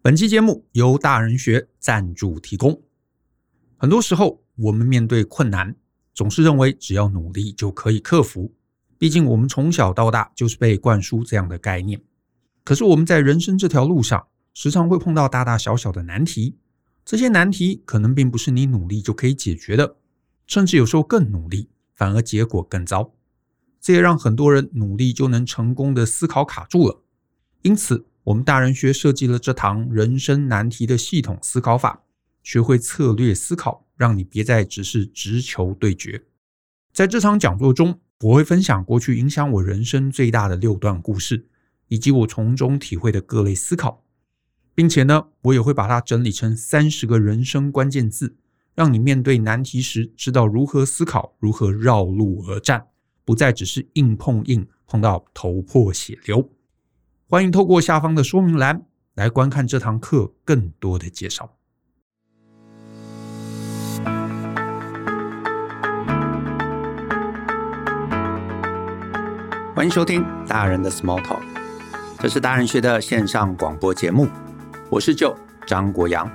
本期节目由大人学赞助提供。很多时候，我们面对困难，总是认为只要努力就可以克服。毕竟，我们从小到大就是被灌输这样的概念。可是，我们在人生这条路上，时常会碰到大大小小的难题。这些难题可能并不是你努力就可以解决的，甚至有时候更努力，反而结果更糟。这也让很多人努力就能成功的思考卡住了。因此，我们大人学设计了这堂人生难题的系统思考法，学会策略思考，让你别再只是直球对决。在这场讲座中，我会分享过去影响我人生最大的六段故事，以及我从中体会的各类思考，并且呢，我也会把它整理成三十个人生关键字，让你面对难题时知道如何思考，如何绕路而战，不再只是硬碰硬，碰到头破血流。欢迎透过下方的说明栏来观看这堂课更多的介绍。欢迎收听大人的 Small Talk，这是大人学的线上广播节目。我是舅张国阳。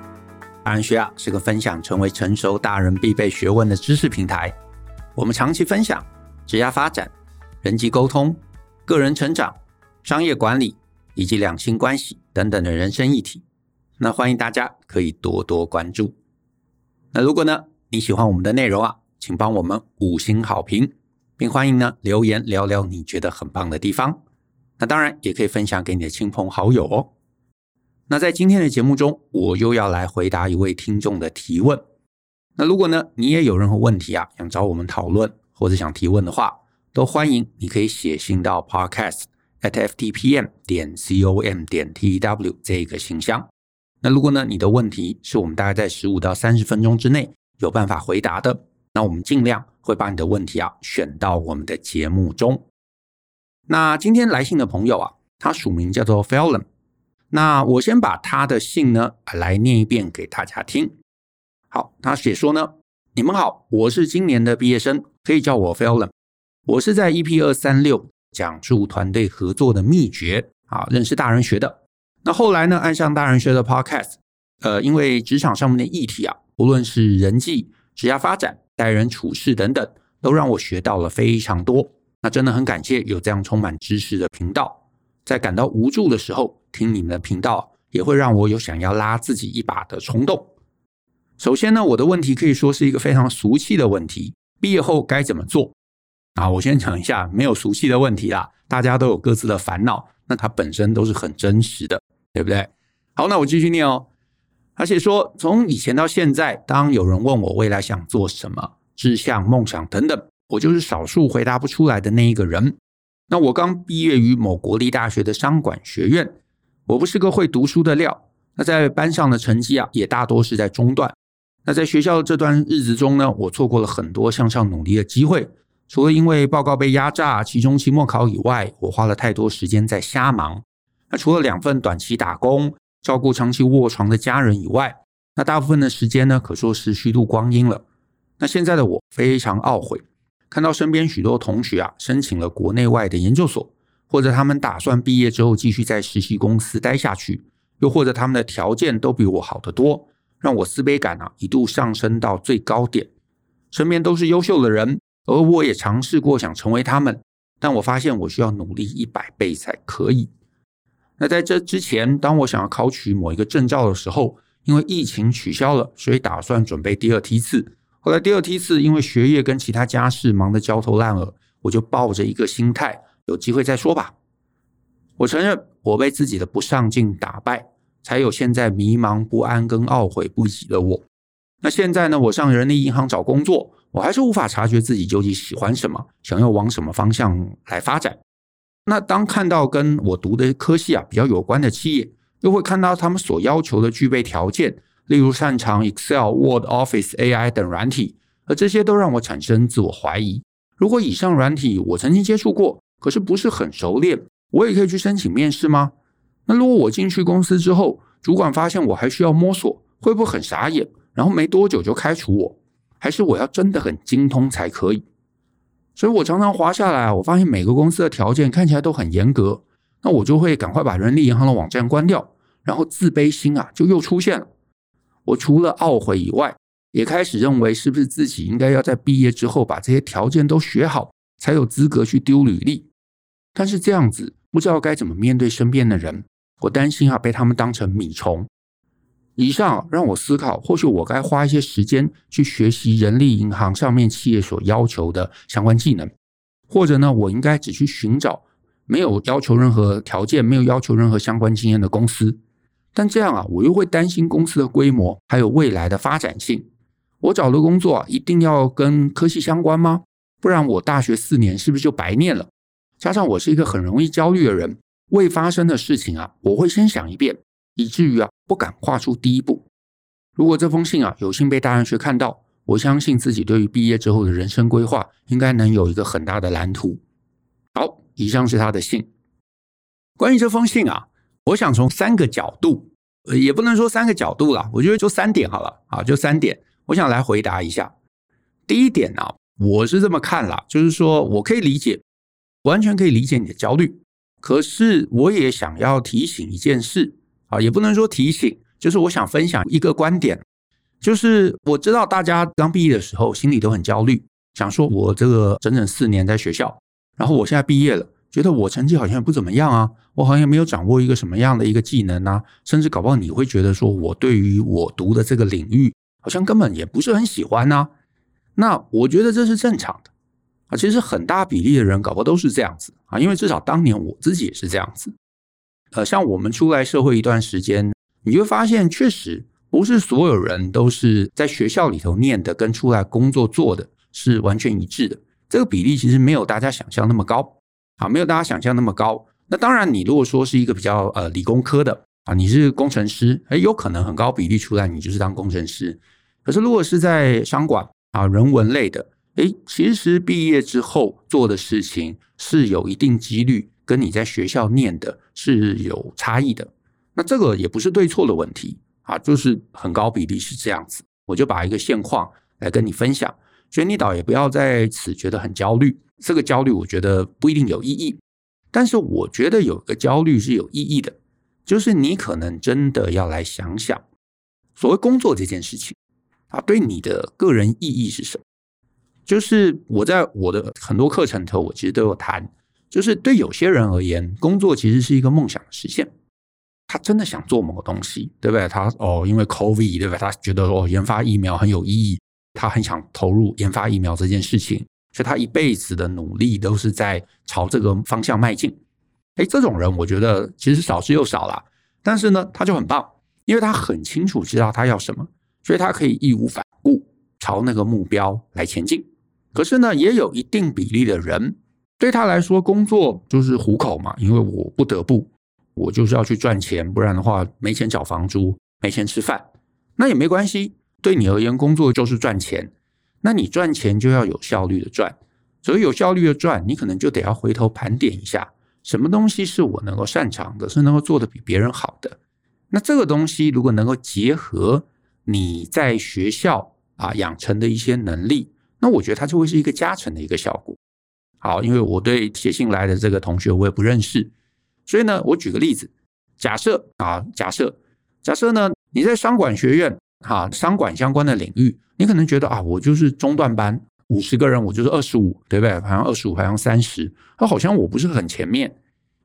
大人学啊是个分享成为成熟大人必备学问的知识平台。我们长期分享职业发展、人际沟通、个人成长、商业管理。以及两性关系等等的人生议题，那欢迎大家可以多多关注。那如果呢你喜欢我们的内容啊，请帮我们五星好评，并欢迎呢留言聊聊你觉得很棒的地方。那当然也可以分享给你的亲朋好友哦。那在今天的节目中，我又要来回答一位听众的提问。那如果呢你也有任何问题啊，想找我们讨论或者想提问的话，都欢迎你可以写信到 Podcast。At @ftpm 点 com 点 tw 这个信箱。那如果呢，你的问题是我们大概在十五到三十分钟之内有办法回答的，那我们尽量会把你的问题啊选到我们的节目中。那今天来信的朋友啊，他署名叫做 Felon。那我先把他的信呢来念一遍给大家听。好，他写说呢，你们好，我是今年的毕业生，可以叫我 Felon。我是在 EP 二三六。讲述团队合作的秘诀啊，认识大人学的。那后来呢，爱上大人学的 Podcast，呃，因为职场上面的议题啊，不论是人际、职业发展、待人处事等等，都让我学到了非常多。那真的很感谢有这样充满知识的频道，在感到无助的时候，听你们的频道也会让我有想要拉自己一把的冲动。首先呢，我的问题可以说是一个非常俗气的问题：毕业后该怎么做？啊，我先讲一下，没有熟悉的问题啦，大家都有各自的烦恼，那它本身都是很真实的，对不对？好，那我继续念哦。而且说，从以前到现在，当有人问我未来想做什么、志向、梦想等等，我就是少数回答不出来的那一个人。那我刚毕业于某国立大学的商管学院，我不是个会读书的料，那在班上的成绩啊，也大多是在中段。那在学校这段日子中呢，我错过了很多向上努力的机会。除了因为报告被压榨、期中、期末考以外，我花了太多时间在瞎忙。那除了两份短期打工、照顾长期卧床的家人以外，那大部分的时间呢，可说是虚度光阴了。那现在的我非常懊悔，看到身边许多同学啊，申请了国内外的研究所，或者他们打算毕业之后继续在实习公司待下去，又或者他们的条件都比我好得多，让我自卑感啊一度上升到最高点。身边都是优秀的人。而我也尝试过想成为他们，但我发现我需要努力一百倍才可以。那在这之前，当我想要考取某一个证照的时候，因为疫情取消了，所以打算准备第二梯次。后来第二梯次因为学业跟其他家事忙得焦头烂额，我就抱着一个心态，有机会再说吧。我承认我被自己的不上进打败，才有现在迷茫不安跟懊悔不已的我。那现在呢，我上人力银行找工作。我还是无法察觉自己究竟喜欢什么，想要往什么方向来发展。那当看到跟我读的科系啊比较有关的企业，又会看到他们所要求的具备条件，例如擅长 Excel、Word、Office、AI 等软体，而这些都让我产生自我怀疑。如果以上软体我曾经接触过，可是不是很熟练，我也可以去申请面试吗？那如果我进去公司之后，主管发现我还需要摸索，会不会很傻眼？然后没多久就开除我？还是我要真的很精通才可以，所以我常常滑下来，我发现每个公司的条件看起来都很严格，那我就会赶快把人力银行的网站关掉，然后自卑心啊就又出现了。我除了懊悔以外，也开始认为是不是自己应该要在毕业之后把这些条件都学好，才有资格去丢履历。但是这样子不知道该怎么面对身边的人，我担心啊被他们当成米虫。以上让我思考，或许我该花一些时间去学习人力银行上面企业所要求的相关技能，或者呢，我应该只去寻找没有要求任何条件、没有要求任何相关经验的公司。但这样啊，我又会担心公司的规模还有未来的发展性。我找的工作，一定要跟科系相关吗？不然我大学四年是不是就白念了？加上我是一个很容易焦虑的人，未发生的事情啊，我会先想一遍。以至于啊，不敢跨出第一步。如果这封信啊有幸被大人学看到，我相信自己对于毕业之后的人生规划应该能有一个很大的蓝图。好，以上是他的信。关于这封信啊，我想从三个角度，也不能说三个角度啦，我觉得就三点好了啊，就三点，我想来回答一下。第一点呢，我是这么看啦，就是说我可以理解，完全可以理解你的焦虑，可是我也想要提醒一件事。啊，也不能说提醒，就是我想分享一个观点，就是我知道大家刚毕业的时候心里都很焦虑，想说我这个整整四年在学校，然后我现在毕业了，觉得我成绩好像也不怎么样啊，我好像没有掌握一个什么样的一个技能啊，甚至搞不好你会觉得说我对于我读的这个领域好像根本也不是很喜欢啊，那我觉得这是正常的啊，其实很大比例的人搞不好都是这样子啊，因为至少当年我自己也是这样子。呃，像我们出来社会一段时间，你会发现，确实不是所有人都是在学校里头念的，跟出来工作做的是完全一致的。这个比例其实没有大家想象那么高啊，没有大家想象那么高。那当然，你如果说是一个比较呃理工科的啊，你是工程师，诶，有可能很高比例出来你就是当工程师。可是如果是在商管啊、人文类的，诶，其实毕业之后做的事情是有一定几率。跟你在学校念的是有差异的，那这个也不是对错的问题啊，就是很高比例是这样子。我就把一个现况来跟你分享，所以你倒也不要在此觉得很焦虑。这个焦虑我觉得不一定有意义，但是我觉得有个焦虑是有意义的，就是你可能真的要来想想，所谓工作这件事情啊，对你的个人意义是什么？就是我在我的很多课程头，我其实都有谈。就是对有些人而言，工作其实是一个梦想的实现。他真的想做某个东西，对不对？他哦，因为 COVID，对吧？他觉得哦，研发疫苗很有意义，他很想投入研发疫苗这件事情，所以他一辈子的努力都是在朝这个方向迈进。哎，这种人我觉得其实少之又少啦。但是呢，他就很棒，因为他很清楚知道他要什么，所以他可以义无反顾朝那个目标来前进。可是呢，也有一定比例的人。对他来说，工作就是糊口嘛，因为我不得不，我就是要去赚钱，不然的话没钱缴房租，没钱吃饭，那也没关系。对你而言，工作就是赚钱，那你赚钱就要有效率的赚，所以有效率的赚，你可能就得要回头盘点一下，什么东西是我能够擅长的，是能够做得比别人好的。那这个东西如果能够结合你在学校啊养成的一些能力，那我觉得它就会是一个加成的一个效果。好，因为我对写信来的这个同学我也不认识，所以呢，我举个例子，假设啊，假设假设呢，你在商管学院哈，商管相关的领域，你可能觉得啊，我就是中段班，五十个人我就是二十五，对不对？好像二十五，好像三十，那好像我不是很前面。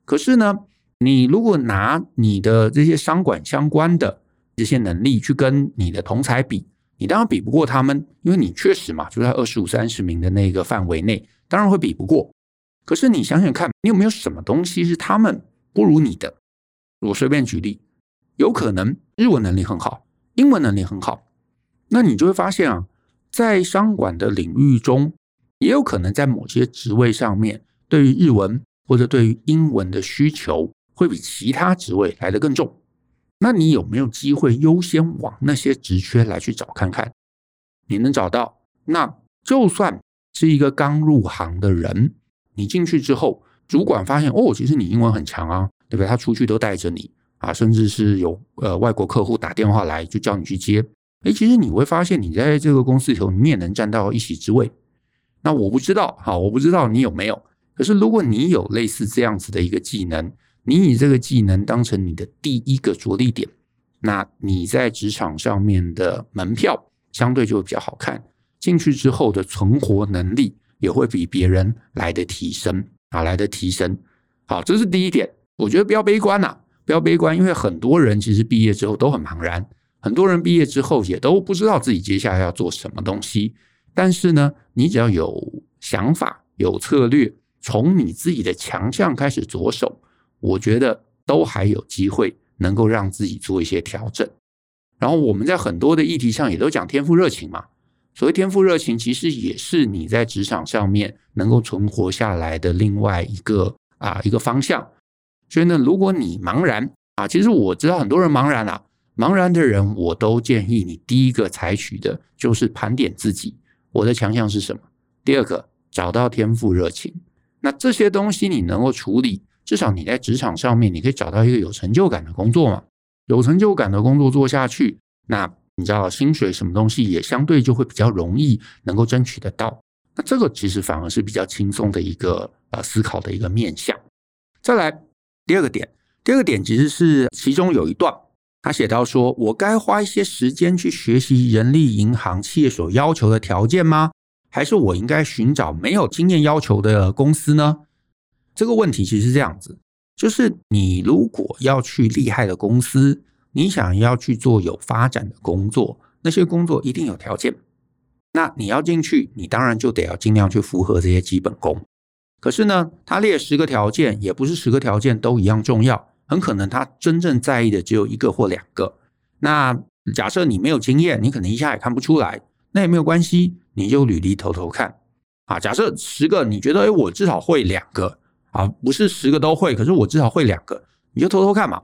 可是呢，你如果拿你的这些商管相关的这些能力去跟你的同侪比，你当然比不过他们，因为你确实嘛，就在二十五、三十名的那个范围内。当然会比不过，可是你想想看，你有没有什么东西是他们不如你的？我随便举例，有可能日文能力很好，英文能力很好，那你就会发现啊，在商管的领域中，也有可能在某些职位上面，对于日文或者对于英文的需求会比其他职位来得更重。那你有没有机会优先往那些职缺来去找看看？你能找到，那就算。是一个刚入行的人，你进去之后，主管发现哦，其实你英文很强啊，对不对？他出去都带着你啊，甚至是有呃外国客户打电话来，就叫你去接。诶，其实你会发现，你在这个公司里头，你也能占到一席之位。那我不知道，哈，我不知道你有没有。可是如果你有类似这样子的一个技能，你以这个技能当成你的第一个着力点，那你在职场上面的门票相对就比较好看，进去之后的存活能力也会比别人来的提升啊，来的提升。好，这是第一点。我觉得不要悲观呐、不要悲观，因为很多人其实毕业之后都很茫然，很多人毕业之后也都不知道自己接下来要做什么东西。但是呢，你只要有想法、有策略，从你自己的强项开始着手。我觉得都还有机会能够让自己做一些调整。然后我们在很多的议题上也都讲天赋热情嘛。所谓天赋热情，其实也是你在职场上面能够存活下来的另外一个啊一个方向。所以呢，如果你茫然啊，其实我知道很多人茫然啊，茫然的人，我都建议你第一个采取的就是盘点自己，我的强项是什么？第二个，找到天赋热情。那这些东西你能够处理。至少你在职场上面，你可以找到一个有成就感的工作嘛。有成就感的工作做下去，那你知道薪水什么东西也相对就会比较容易能够争取得到。那这个其实反而是比较轻松的一个呃思考的一个面向。再来第二个点，第二个点其实是其中有一段，他写到说：“我该花一些时间去学习人力银行企业所要求的条件吗？还是我应该寻找没有经验要求的公司呢？”这个问题其实是这样子，就是你如果要去厉害的公司，你想要去做有发展的工作，那些工作一定有条件。那你要进去，你当然就得要尽量去符合这些基本功。可是呢，他列十个条件，也不是十个条件都一样重要，很可能他真正在意的只有一个或两个。那假设你没有经验，你可能一下也看不出来，那也没有关系，你就履历偷偷看啊。假设十个，你觉得诶，我至少会两个。啊，不是十个都会，可是我至少会两个，你就偷偷看嘛。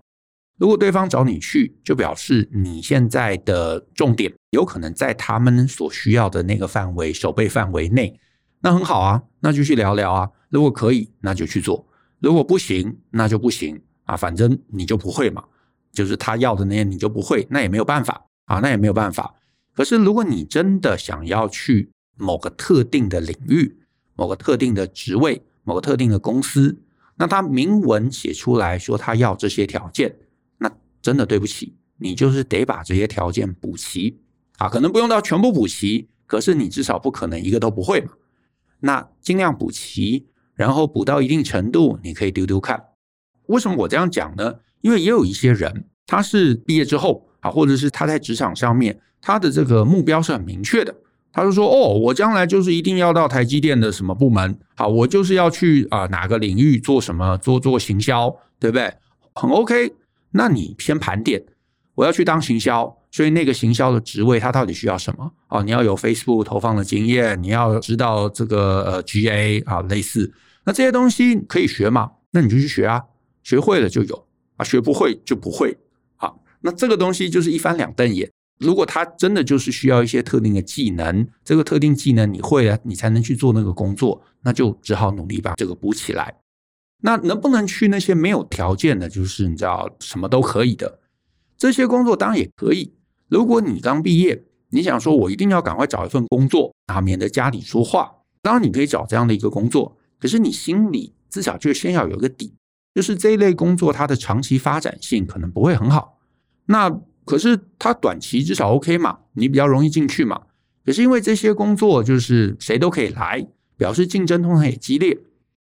如果对方找你去，就表示你现在的重点有可能在他们所需要的那个范围、守备范围内，那很好啊，那就去聊聊啊。如果可以，那就去做；如果不行，那就不行啊。反正你就不会嘛，就是他要的那些你就不会，那也没有办法啊，那也没有办法。可是如果你真的想要去某个特定的领域、某个特定的职位，某个特定的公司，那他明文写出来说他要这些条件，那真的对不起，你就是得把这些条件补齐啊，可能不用到全部补齐，可是你至少不可能一个都不会嘛。那尽量补齐，然后补到一定程度，你可以丢丢看。为什么我这样讲呢？因为也有一些人，他是毕业之后啊，或者是他在职场上面，他的这个目标是很明确的。他就说：“哦，我将来就是一定要到台积电的什么部门，好，我就是要去啊、哪个领域做什么，做做行销，对不对？很 OK。那你先盘点，我要去当行销，所以那个行销的职位，它到底需要什么？哦，你要有 Facebook 投放的经验，你要知道这个呃 GA 啊类似，那这些东西可以学吗？那你就去学啊，学会了就有啊，学不会就不会。好，那这个东西就是一翻两瞪眼。”如果他真的就是需要一些特定的技能，这个特定技能你会了，你才能去做那个工作，那就只好努力把这个补起来。那能不能去那些没有条件的，就是你知道什么都可以的这些工作，当然也可以。如果你刚毕业，你想说我一定要赶快找一份工作啊，免得家里说话，当然你可以找这样的一个工作。可是你心里至少就先要有个底，就是这一类工作它的长期发展性可能不会很好。那可是它短期至少 OK 嘛，你比较容易进去嘛。可是因为这些工作就是谁都可以来，表示竞争通常也激烈，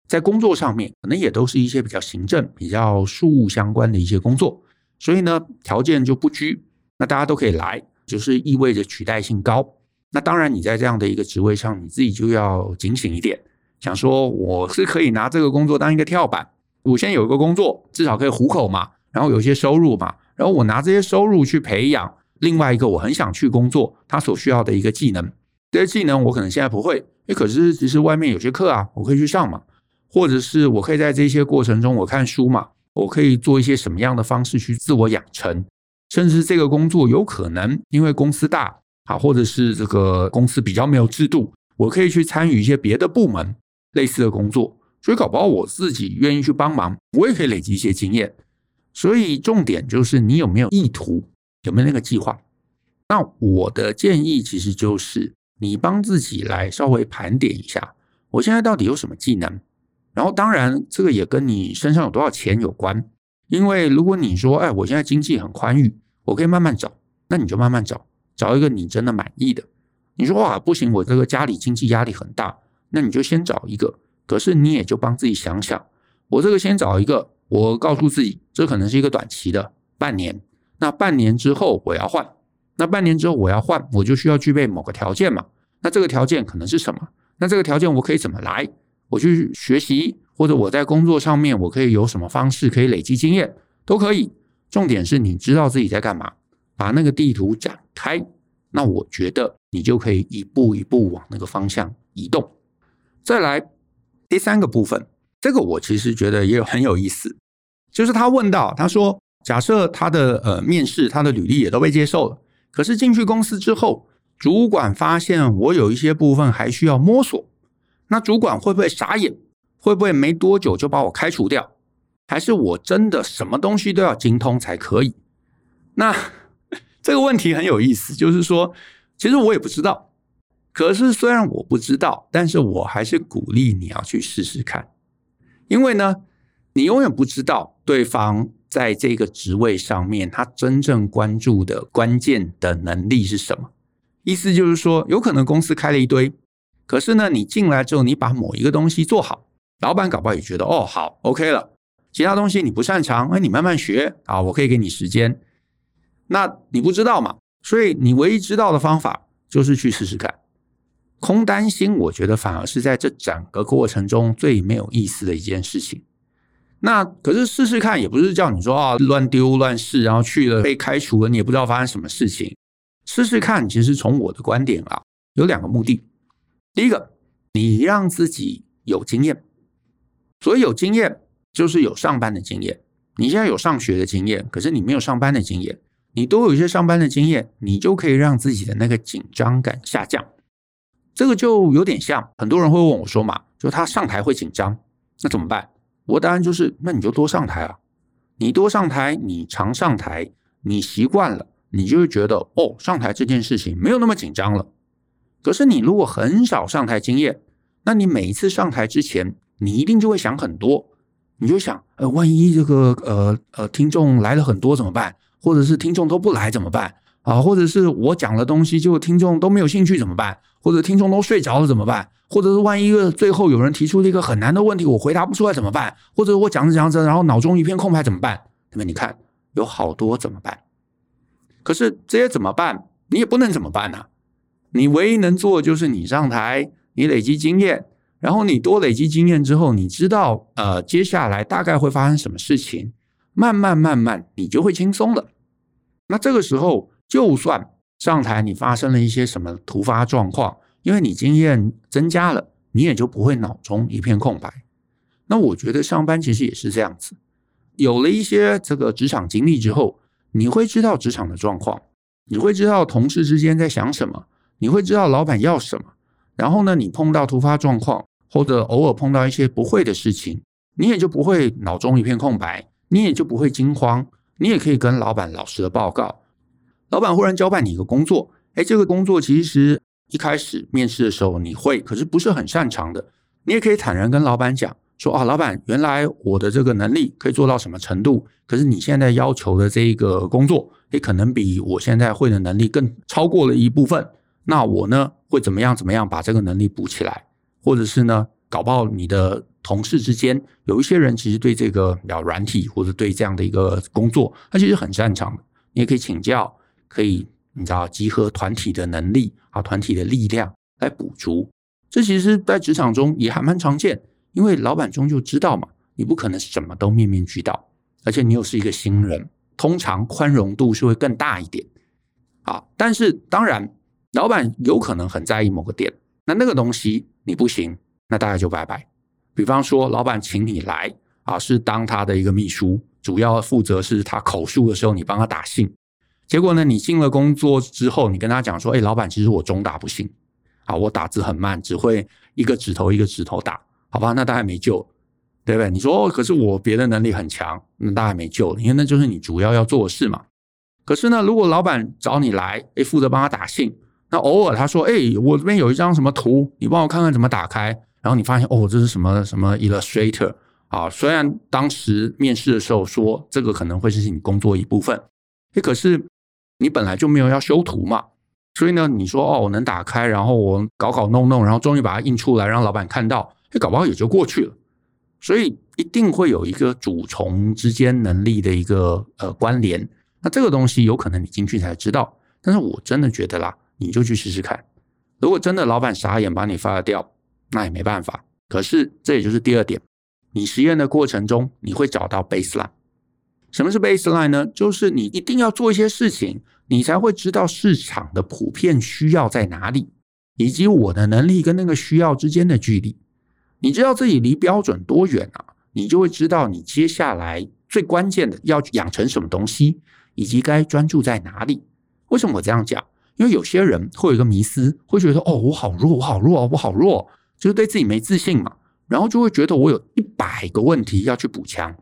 在工作上面可能也都是一些比较行政、比较事务相关的一些工作，所以呢条件就不拘，那大家都可以来，就是意味着取代性高。那当然你在这样的一个职位上，你自己就要警醒一点，想说我是可以拿这个工作当一个跳板，我先有一个工作，至少可以糊口嘛，然后有一些收入嘛。然后我拿这些收入去培养另外一个我很想去工作，他所需要的一个技能。这些技能我可能现在不会，诶，可是其实外面有些课啊，我可以去上嘛，或者是我可以在这些过程中我看书嘛，我可以做一些什么样的方式去自我养成，甚至这个工作有可能因为公司大啊，或者是这个公司比较没有制度，我可以去参与一些别的部门类似的工作，所以搞不好我自己愿意去帮忙，我也可以累积一些经验。所以重点就是你有没有意图，有没有那个计划？那我的建议其实就是你帮自己来稍微盘点一下，我现在到底有什么技能？然后当然这个也跟你身上有多少钱有关。因为如果你说，哎，我现在经济很宽裕，我可以慢慢找，那你就慢慢找，找一个你真的满意的。你说哇，不行，我这个家里经济压力很大，那你就先找一个。可是你也就帮自己想想，我这个先找一个，我告诉自己，这可能是一个短期的半年。那半年之后我要换，那半年之后我要换，我就需要具备某个条件嘛。那这个条件可能是什么？那这个条件我可以怎么来？我去学习，或者我在工作上面我可以有什么方式可以累积经验，都可以。重点是你知道自己在干嘛，把那个地图展开。那我觉得你就可以一步一步往那个方向移动。再来第三个部分，这个我其实觉得也有很有意思，就是他问到，他说，假设他的呃面试，他的履历也都被接受了，可是进去公司之后，主管发现我有一些部分还需要摸索，那主管会不会傻眼？会不会没多久就把我开除掉？还是我真的什么东西都要精通才可以？那？这个问题很有意思，就是说，其实我也不知道。可是虽然我不知道，但是我还是鼓励你要去试试看，因为呢，你永远不知道对方在这个职位上面他真正关注的关键的能力是什么。意思就是说，有可能公司开了一堆，可是呢，你进来之后，你把某一个东西做好，老板搞不好也觉得哦，好，OK 了。其他东西你不擅长，哎，你慢慢学啊，我可以给你时间。那你不知道嘛？所以你唯一知道的方法就是去试试看。空担心，我觉得反而是在这整个过程中最没有意思的一件事情。那可是试试看，也不是叫你说啊乱丢乱试，然后去了被开除了，你也不知道发生什么事情。试试看，其实从我的观点啊，有两个目的。第一个，你让自己有经验。所以有经验，就是有上班的经验。你现在有上学的经验，可是你没有上班的经验。你多有一些上班的经验，你就可以让自己的那个紧张感下降。这个就有点像很多人会问我说嘛，就他上台会紧张，那怎么办？我答案就是，那你就多上台啊。你多上台，你常上台，你习惯了，你就会觉得哦，上台这件事情没有那么紧张了。可是你如果很少上台经验，那你每一次上台之前，你一定就会想很多，你就想，呃，万一这个呃呃听众来了很多怎么办？或者是听众都不来怎么办啊？或者是我讲的东西就听众都没有兴趣怎么办？或者听众都睡着了怎么办？或者是万一最后有人提出了一个很难的问题，我回答不出来怎么办？或者我讲着讲着，然后脑中一片空白怎么办？那么？你看有好多怎么办？可是这些怎么办？你也不能怎么办呢、你唯一能做的就是你上台，你累积经验，然后你多累积经验之后，你知道呃接下来大概会发生什么事情。慢慢慢慢，你就会轻松了。那这个时候，就算上台你发生了一些什么突发状况，因为你经验增加了，你也就不会脑中一片空白。那我觉得上班其实也是这样子，有了一些这个职场经历之后，你会知道职场的状况，你会知道同事之间在想什么，你会知道老板要什么。然后呢，你碰到突发状况，或者偶尔碰到一些不会的事情，你也就不会脑中一片空白。你也就不会惊慌，你也可以跟老板老实的报告。老板忽然交办你一个工作，哎，这个工作其实一开始面试的时候你会，可是不是很擅长的。你也可以坦然跟老板讲说啊，老板，原来我的这个能力可以做到什么程度，可是你现在要求的这个工作，也可能比我现在会的能力更超过了一部分。那我呢，会怎么样怎么样把这个能力补起来，或者是呢，搞不好你的。同事之间有一些人其实对这个比较软体或者对这样的一个工作，他其实很擅长的。你也可以请教，可以你知道集合团体的能力啊，团体的力量来补足。这其实，在职场中也还蛮常见，因为老板终究知道嘛，你不可能什么都面面俱到，而且你又是一个新人，通常宽容度是会更大一点啊。但是当然，老板有可能很在意某个点，那那个东西你不行，那大家就拜拜。比方说，老板请你来啊，是当他的一个秘书，主要负责是他口述的时候，你帮他打信。结果呢，你进了工作之后，你跟他讲说：“哎，老板，其实我中打不行啊，我打字很慢，只会一个指头一个指头打，好吧？那大概没救，对不对？你说哦，可是我别的能力很强，那大概没救了，因为那就是你主要要做的事嘛。可是呢，如果老板找你来，哎，负责帮他打信，那偶尔他说：“哎，我这边有一张什么图，你帮我看看怎么打开。”然后你发现哦，这是什么什么 Illustrator 啊，虽然当时面试的时候说这个可能会是你工作一部分，诶，可是你本来就没有要修图嘛，所以呢，你说哦，我能打开，然后我搞搞弄弄，然后终于把它印出来，让老板看到，哎，搞不好也就过去了。所以一定会有一个主从之间能力的一个呃关联。那这个东西有可能你进去才知道，但是我真的觉得啦，你就去试试看。如果真的老板傻眼把你发掉，那也没办法。可是这也就是第二点。你实验的过程中，你会找到 baseline。什么是 baseline 呢？就是你一定要做一些事情，你才会知道市场的普遍需要在哪里，以及我的能力跟那个需要之间的距离。你知道自己离标准多远啊？你就会知道你接下来最关键的要养成什么东西，以及该专注在哪里。为什么我这样讲？因为有些人会有一个迷思，会觉得哦，我好弱，我好弱，我好弱，就是对自己没自信嘛。然后就会觉得我有一百个问题要去补强，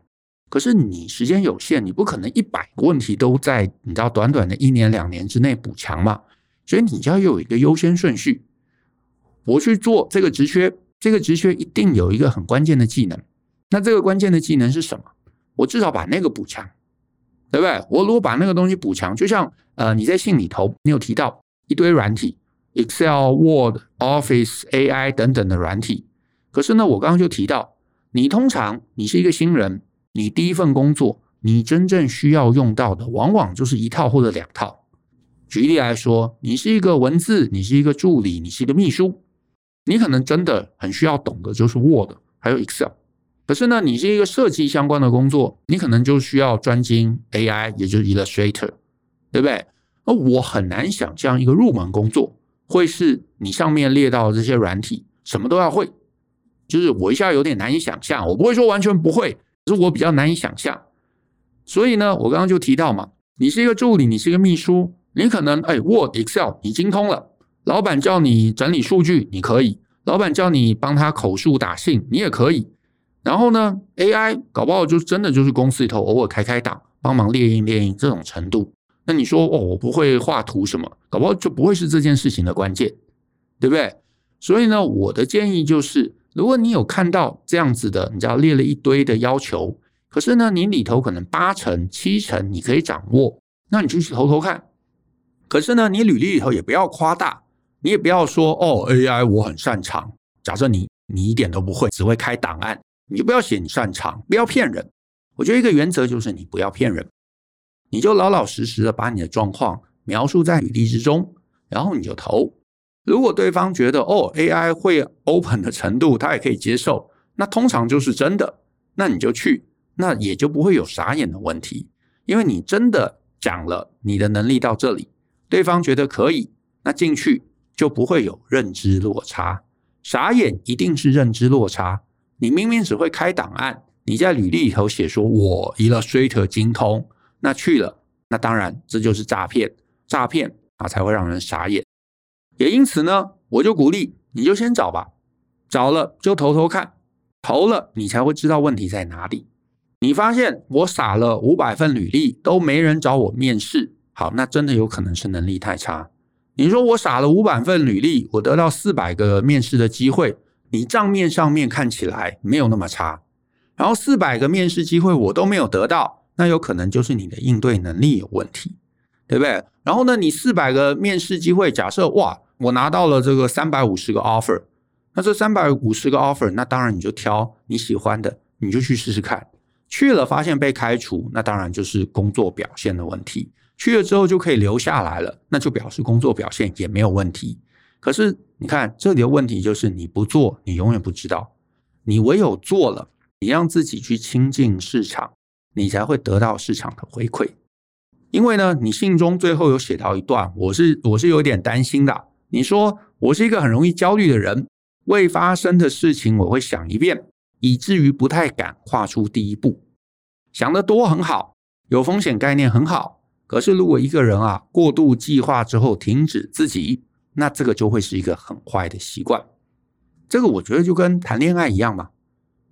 可是你时间有限，你不可能一百个问题都在你知道短短的一年两年之内补强嘛，所以你就要有一个优先顺序。我去做这个职缺，这个职缺一定有一个很关键的技能，那这个关键的技能是什么？我至少把那个补强，对不对？我如果把那个东西补强，就像呃你在信里头你有提到一堆软体，Excel、Word、Office、AI 等等的软体。可是呢，我刚刚就提到，你通常你是一个新人，你第一份工作，你真正需要用到的，往往就是一套或者两套。举例来说，你是一个文字，你是一个助理，你是一个秘书，你可能真的很需要懂的就是 Word 还有 Excel。可是呢，你是一个设计相关的工作，你可能就需要专精 AI，也就是 Illustrator，对不对？而我很难想象一个入门工作会是你上面列到的这些软体，什么都要会。就是我一下有点难以想象，我不会说完全不会，是我比较难以想象。所以呢，我刚刚就提到嘛，你是一个助理，你是一个秘书，你可能哎，Word、Excel 你精通了，老板叫你整理数据，你可以；老板叫你帮他口述打信，你也可以。然后呢，AI 搞不好就真的就是公司里头偶尔开开档，帮忙列印列印这种程度。那你说哦，我不会画图什么，搞不好就不会是这件事情的关键，对不对？所以呢，我的建议就是。如果你有看到这样子的，你知道列了一堆的要求，可是呢，你里头可能八成、七成你可以掌握，那你就去投投看。可是呢，你履历里头也不要夸大，你也不要说哦，AI 我很擅长。假设你你一点都不会，只会开档案，你就不要写你擅长，不要骗人。我觉得一个原则就是你不要骗人，你就老老实实的把你的状况描述在履历之中，然后你就投。如果对方觉得哦，AI 会 open 的程度他也可以接受，那通常就是真的，那你就去，那也就不会有傻眼的问题，因为你真的讲了你的能力到这里，对方觉得可以，那进去就不会有认知落差。傻眼一定是认知落差，你明明只会开档案，你在履历里头写说我 Illustrator 精通，那去了，那当然这就是诈骗，诈骗啊才会让人傻眼。也因此呢，我就鼓励你就先找吧，找了就投投看，投了你才会知道问题在哪里。你发现我撒了五百份履历都没人找我面试，好，那真的有可能是能力太差。你说我撒了五百份履历，我得到四百个面试的机会，你账面上面看起来没有那么差，然后四百个面试机会我都没有得到，那有可能就是你的应对能力有问题。对不对？然后呢，你四百个面试机会，假设哇，我拿到了这个三百五十个 offer，那这三百五十个 offer，那当然你就挑你喜欢的，你就去试试看。去了发现被开除，那当然就是工作表现的问题。去了之后就可以留下来了，那就表示工作表现也没有问题。可是你看这里的问题就是你不做，你永远不知道。你唯有做了，你让自己去亲近市场，你才会得到市场的回馈。因为呢，你信中最后有写到一段，我是我是有点担心的。你说我是一个很容易焦虑的人，未发生的事情我会想一遍，以至于不太敢跨出第一步。想得多很好，有风险概念很好，可是如果一个人啊过度计划之后停止自己，那这个就会是一个很坏的习惯。这个我觉得就跟谈恋爱一样嘛。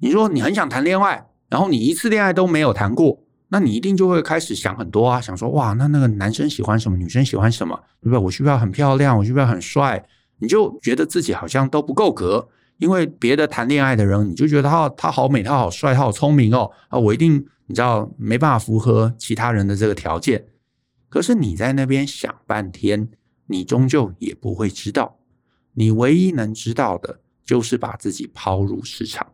你说你很想谈恋爱，然后你一次恋爱都没有谈过。那你一定就会开始想很多啊，想说哇，那那个男生喜欢什么，女生喜欢什么，对不对？我需不需要很漂亮？我需不需要很帅？你就觉得自己好像都不够格，因为别的谈恋爱的人，你就觉得他他好美，他好帅，他好聪明哦啊，我一定你知道没办法符合其他人的这个条件。可是你在那边想半天，你终究也不会知道。你唯一能知道的就是把自己抛入市场，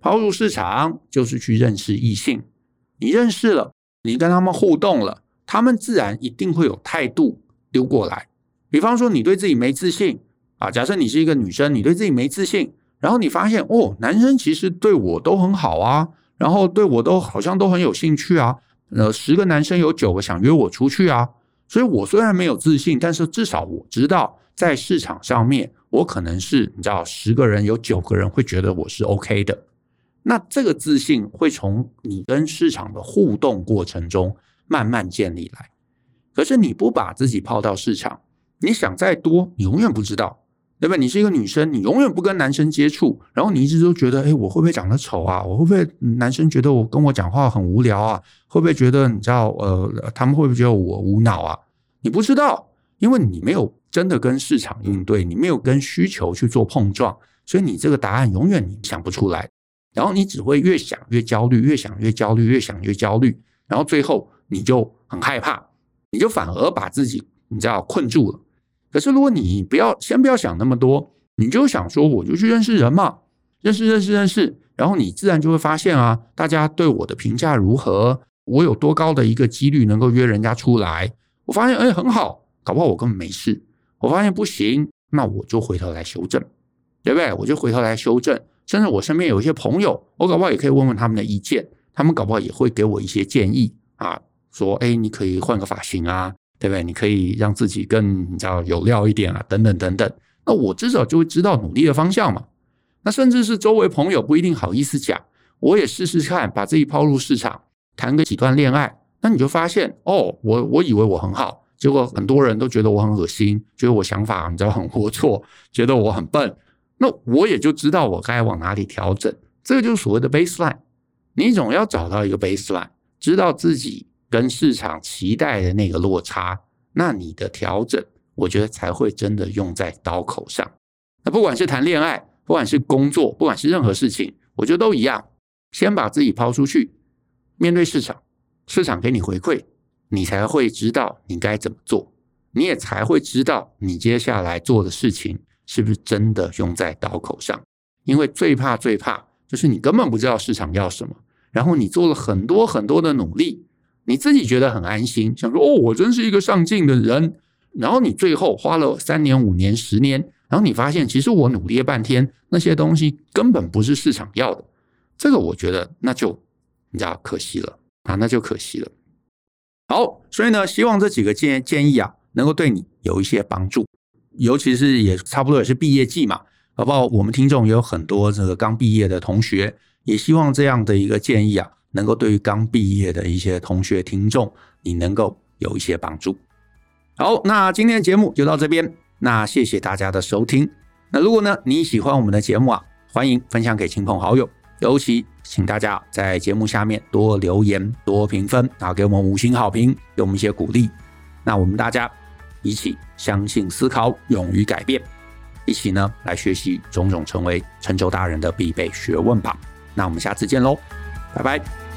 抛入市场就是去认识异性。你认识了，你跟他们互动了，他们自然一定会有态度丢过来。比方说，你对自己没自信。啊，假设你是一个女生，你对自己没自信，然后你发现哦，男生其实对我都很好啊，然后对我都好像都很有兴趣啊，呃，十个男生有九个想约我出去啊，所以我虽然没有自信，但是至少我知道在市场上面，我可能是你知道，十个人有九个人会觉得我是 OK 的，那这个自信会从你跟市场的互动过程中慢慢建立来。可是你不把自己抛到市场，你想再多，你永远不知道。对吧？你是一个女生，你永远不跟男生接触，然后你一直都觉得，哎，我会不会长得丑啊？我会不会男生觉得我跟我讲话很无聊啊？会不会觉得你知道，呃，他们会不会觉得我无脑啊？你不知道，因为你没有真的跟市场应对，你没有跟需求去做碰撞，所以你这个答案永远你想不出来。然后你只会越想越焦虑，越想越焦虑，越想越焦虑，然后最后你就很害怕，你就反而把自己你知道困住了。可是，如果你不要先不要想那么多，你就想说，我就去认识人嘛，认识认识认识，然后你自然就会发现啊，大家对我的评价如何，我有多高的一个几率能够约人家出来。我发现，哎，很好，搞不好我根本没事。我发现不行，那我就回头来修正，对不对？我就回头来修正。甚至我身边有一些朋友，我搞不好也可以问问他们的意见，他们搞不好也会给我一些建议啊，说，哎，你可以换个发型啊。对不对？你可以让自己更你知道有料一点啊，等等等等。那我至少就会知道努力的方向嘛。那甚至是周围朋友不一定好意思讲，我也试试看，把自己抛入市场，谈个几段恋爱。那你就发现哦，我我以为我很好，结果很多人都觉得我很恶心，觉得我想法你知道很龌龊，觉得我很笨。那我也就知道我该往哪里调整。这个就是所谓的 baseline。你总要找到一个 baseline，知道自己。跟市场期待的那个落差，那你的调整，我觉得才会真的用在刀口上。那不管是谈恋爱，不管是工作，不管是任何事情，我觉得都一样。先把自己抛出去，面对市场，市场给你回馈，你才会知道你该怎么做，你也才会知道你接下来做的事情是不是真的用在刀口上。因为最怕最怕就是你根本不知道市场要什么，然后你做了很多很多的努力。你自己觉得很安心，想说哦，我真是一个上进的人。然后你最后花了三年、五年、十年，然后你发现其实我努力了半天，那些东西根本不是市场要的。这个我觉得那就你知道可惜了啊，那就可惜了。好，所以呢，希望这几个建建议啊，能够对你有一些帮助。尤其是也差不多也是毕业季嘛，好不好？我们听众也有很多这个刚毕业的同学，也希望这样的一个建议啊。能够对于刚毕业的一些同学听众，你能够有一些帮助。好，那今天的节目就到这边。那谢谢大家的收听。那如果呢，你喜欢我们的节目啊，欢迎分享给亲朋好友。尤其请大家在节目下面多留言、多评分啊，给我们五星好评，给我们一些鼓励。那我们大家一起相信、思考、勇于改变，一起呢来学习种种成为成就大人的必备学问吧。那我们下次见喽。拜拜。